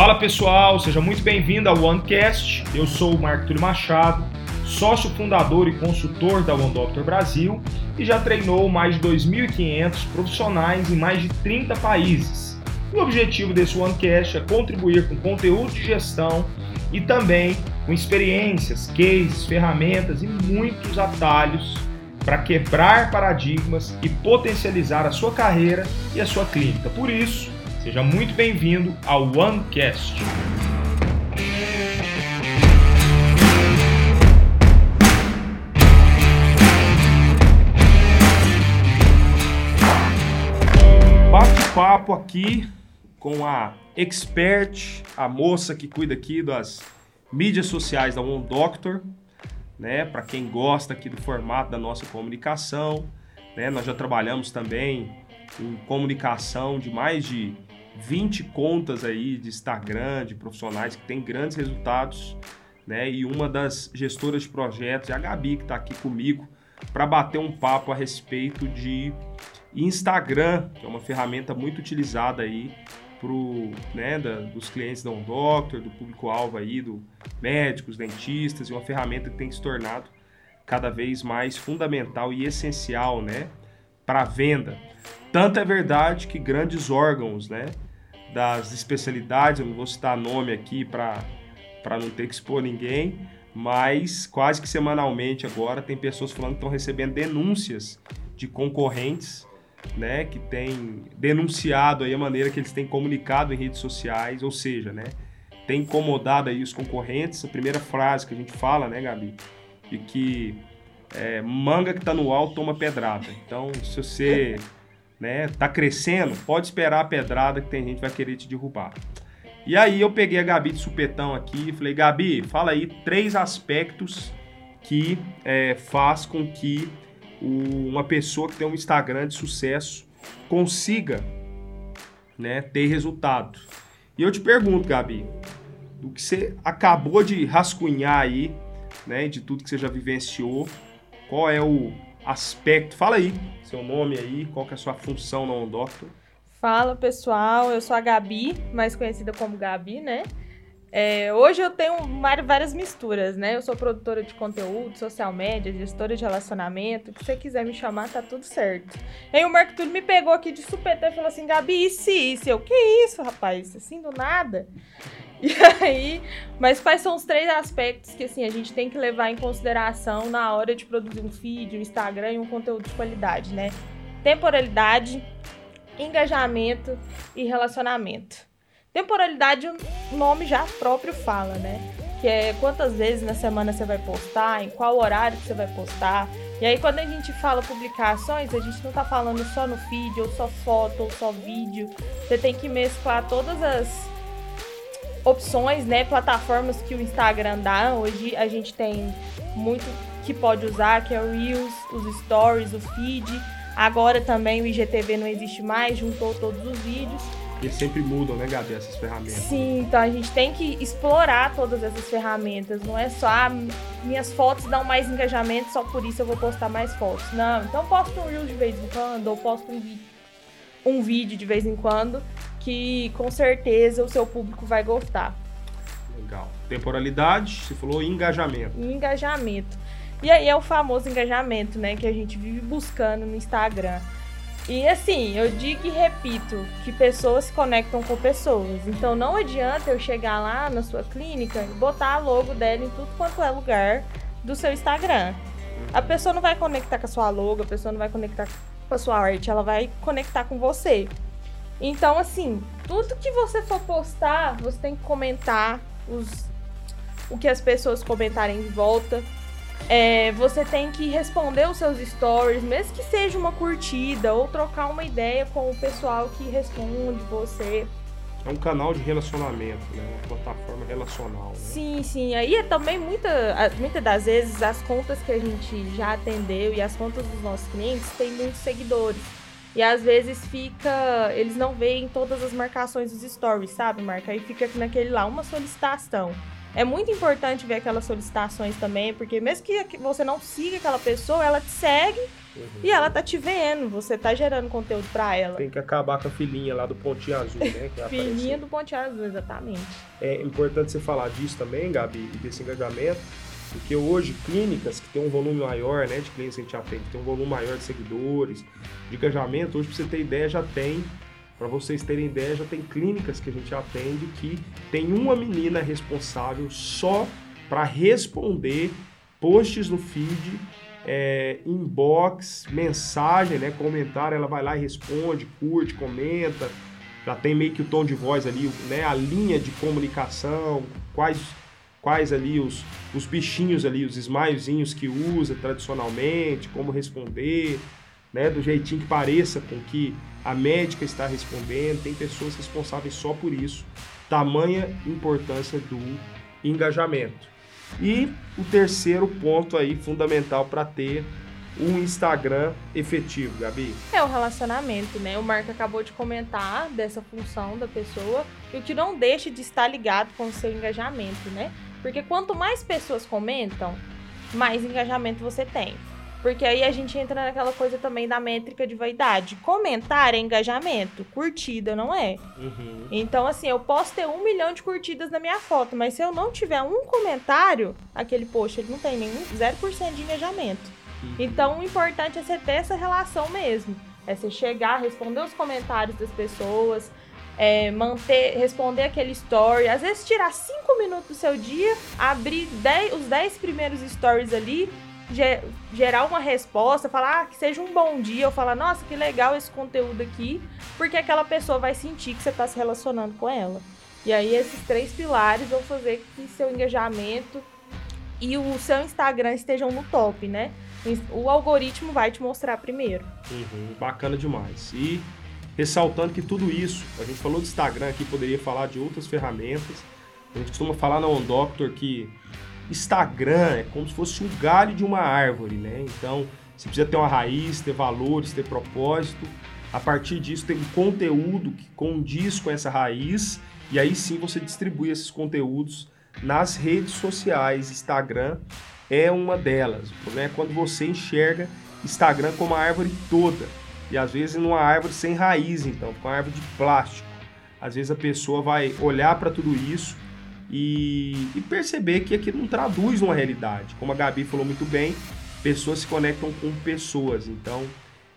Fala pessoal, seja muito bem-vindo ao OneCast. Eu sou o Marco Túlio Machado, sócio fundador e consultor da One Doctor Brasil e já treinou mais de 2.500 profissionais em mais de 30 países. o objetivo desse OneCast é contribuir com conteúdo de gestão e também com experiências, cases, ferramentas e muitos atalhos para quebrar paradigmas e potencializar a sua carreira e a sua clínica. Por isso, seja muito bem-vindo ao OneCast. Bate-papo aqui com a expert, a moça que cuida aqui das mídias sociais da One Doctor, né? Para quem gosta aqui do formato da nossa comunicação, né? Nós já trabalhamos também em comunicação de mais de 20 contas aí de Instagram, de profissionais que têm grandes resultados, né? E uma das gestoras de projetos a Gabi, que está aqui comigo, para bater um papo a respeito de Instagram, que é uma ferramenta muito utilizada aí pro, né, da, dos clientes da Doctor, do público-alvo aí, do médicos, dentistas, e uma ferramenta que tem se tornado cada vez mais fundamental e essencial, né, para venda. Tanto é verdade que grandes órgãos, né, das especialidades, eu não vou citar nome aqui para não ter que expor ninguém, mas quase que semanalmente agora tem pessoas falando que estão recebendo denúncias de concorrentes né, que tem denunciado aí a maneira que eles têm comunicado em redes sociais, ou seja, né, tem incomodado aí os concorrentes. A primeira frase que a gente fala, né, Gabi, de que é, manga que tá no alto toma pedrada. Então, se você né, tá crescendo, pode esperar a pedrada que tem gente que vai querer te derrubar. E aí eu peguei a Gabi de supetão aqui e falei, Gabi, fala aí três aspectos que é, faz com que uma pessoa que tem um Instagram de sucesso consiga né, ter resultado. E eu te pergunto, Gabi, do que você acabou de rascunhar aí, né, de tudo que você já vivenciou, qual é o aspecto? Fala aí, seu nome aí, qual que é a sua função no Doctor? Fala pessoal, eu sou a Gabi, mais conhecida como Gabi, né? É, hoje eu tenho várias misturas, né? Eu sou produtora de conteúdo, social media, gestora de relacionamento. O que você quiser me chamar, tá tudo certo. E aí o Marco Túlio me pegou aqui de supetão e falou assim: Gabi, isso isso? Eu, que isso, rapaz? Assim do nada? E aí, mas quais são os três aspectos que assim a gente tem que levar em consideração na hora de produzir um feed, um Instagram e um conteúdo de qualidade, né? Temporalidade, engajamento e relacionamento. Temporalidade, o nome já próprio fala, né? Que é quantas vezes na semana você vai postar, em qual horário que você vai postar. E aí, quando a gente fala publicações, a gente não tá falando só no feed, ou só foto, ou só vídeo. Você tem que mesclar todas as opções, né? Plataformas que o Instagram dá. Hoje a gente tem muito que pode usar, que é o Reels, os Stories, o feed. Agora também o IGTV não existe mais, juntou todos os vídeos. Eles sempre mudam, né, Gabi, essas ferramentas. Sim, então a gente tem que explorar todas essas ferramentas. Não é só, ah, minhas fotos dão mais engajamento, só por isso eu vou postar mais fotos. Não, então posto um reel de vez em quando, ou posto um, um vídeo de vez em quando, que com certeza o seu público vai gostar. Legal. Temporalidade, você falou engajamento. Engajamento. E aí é o famoso engajamento, né, que a gente vive buscando no Instagram. E assim, eu digo e repito que pessoas se conectam com pessoas. Então não adianta eu chegar lá na sua clínica e botar a logo dela em tudo quanto é lugar do seu Instagram. A pessoa não vai conectar com a sua logo, a pessoa não vai conectar com a sua arte, ela vai conectar com você. Então, assim, tudo que você for postar, você tem que comentar os, o que as pessoas comentarem de volta. É, você tem que responder os seus stories, mesmo que seja uma curtida, ou trocar uma ideia com o pessoal que responde você. É um canal de relacionamento, né? Uma plataforma relacional. Né? Sim, sim. Aí é também muita, muitas das vezes as contas que a gente já atendeu e as contas dos nossos clientes têm muitos seguidores. E às vezes fica. Eles não veem todas as marcações dos stories, sabe, Marca? Aí fica naquele lá, uma solicitação. É muito importante ver aquelas solicitações também, porque mesmo que você não siga aquela pessoa, ela te segue uhum. e ela tá te vendo, você tá gerando conteúdo para ela. Tem que acabar com a filhinha lá do pontinho azul, né? filhinha do pontinho azul, exatamente. É importante você falar disso também, Gabi, desse engajamento, porque hoje clínicas que tem um volume maior, né, de clientes que a gente atende, tem um volume maior de seguidores, de engajamento, hoje pra você ter ideia já tem para vocês terem ideia, já tem clínicas que a gente atende que tem uma menina responsável só para responder posts no feed, é, inbox, mensagem, né, comentário, ela vai lá e responde, curte, comenta, já tem meio que o tom de voz ali, né, a linha de comunicação, quais quais ali os, os bichinhos ali, os smilezinhos que usa tradicionalmente, como responder, né, do jeitinho que pareça com que a médica está respondendo, tem pessoas responsáveis só por isso. Tamanha importância do engajamento. E o terceiro ponto aí fundamental para ter um Instagram efetivo, Gabi? É o relacionamento, né? O Marco acabou de comentar dessa função da pessoa e o que não deixa de estar ligado com o seu engajamento, né? Porque quanto mais pessoas comentam, mais engajamento você tem. Porque aí a gente entra naquela coisa também da métrica de vaidade. Comentar é engajamento, curtida não é. Uhum. Então, assim, eu posso ter um milhão de curtidas na minha foto, mas se eu não tiver um comentário, aquele post ele não tem nenhum 0% de engajamento. Uhum. Então, o importante é você ter essa relação mesmo. É você chegar, responder os comentários das pessoas, é, manter, responder aquele story, às vezes tirar 5 minutos do seu dia, abrir dez, os 10 primeiros stories ali gerar uma resposta, falar ah, que seja um bom dia, ou falar, nossa, que legal esse conteúdo aqui, porque aquela pessoa vai sentir que você está se relacionando com ela. E aí esses três pilares vão fazer que seu engajamento e o seu Instagram estejam no top, né? O algoritmo vai te mostrar primeiro. Uhum, bacana demais. E ressaltando que tudo isso, a gente falou do Instagram aqui, poderia falar de outras ferramentas. A gente costuma falar na OnDoctor que Instagram é como se fosse um galho de uma árvore, né? Então, você precisa ter uma raiz, ter valores, ter propósito. A partir disso, ter um conteúdo que condiz com essa raiz. E aí sim você distribui esses conteúdos nas redes sociais. Instagram é uma delas. O problema é quando você enxerga Instagram como uma árvore toda. E às vezes numa árvore sem raiz, então, com uma árvore de plástico. Às vezes a pessoa vai olhar para tudo isso e, e perceber que aquilo não traduz uma realidade. Como a Gabi falou muito bem, pessoas se conectam com pessoas. Então,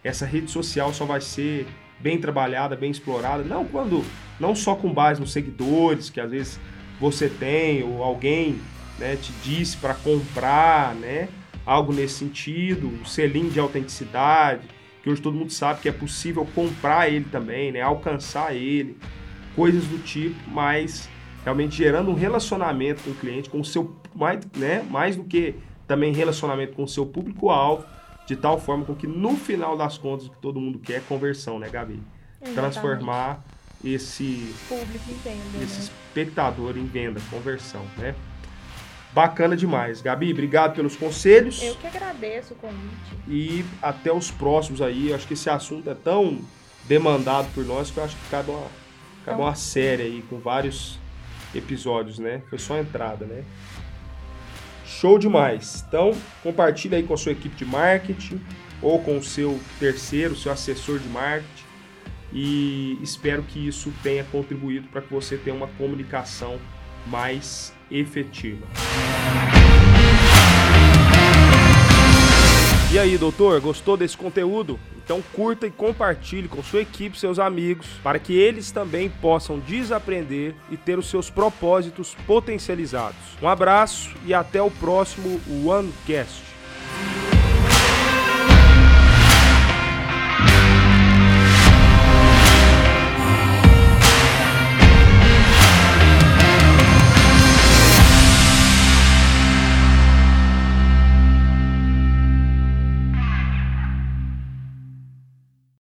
essa rede social só vai ser bem trabalhada, bem explorada, não quando não só com base nos seguidores que às vezes você tem ou alguém né, te disse para comprar, né, algo nesse sentido, um selinho de autenticidade, que hoje todo mundo sabe que é possível comprar ele também, né, alcançar ele, coisas do tipo, mas realmente gerando um relacionamento com o cliente, com o seu mais, né, mais do que também relacionamento com o seu público-alvo, de tal forma com que no final das contas o que todo mundo quer é conversão, né, Gabi? Exatamente. Transformar esse público em venda, esse né? espectador em venda, conversão, né? Bacana demais. Gabi, obrigado pelos conselhos. Eu que agradeço o convite. E até os próximos aí. Eu acho que esse assunto é tão demandado por nós que eu acho que cabe uma, cabe então, uma série aí com vários episódios, né? Foi só a entrada, né? Show demais. Então, compartilha aí com a sua equipe de marketing ou com o seu terceiro, seu assessor de marketing. E espero que isso tenha contribuído para que você tenha uma comunicação mais efetiva. E aí, doutor, gostou desse conteúdo? Então curta e compartilhe com sua equipe, seus amigos, para que eles também possam desaprender e ter os seus propósitos potencializados. Um abraço e até o próximo OneCast.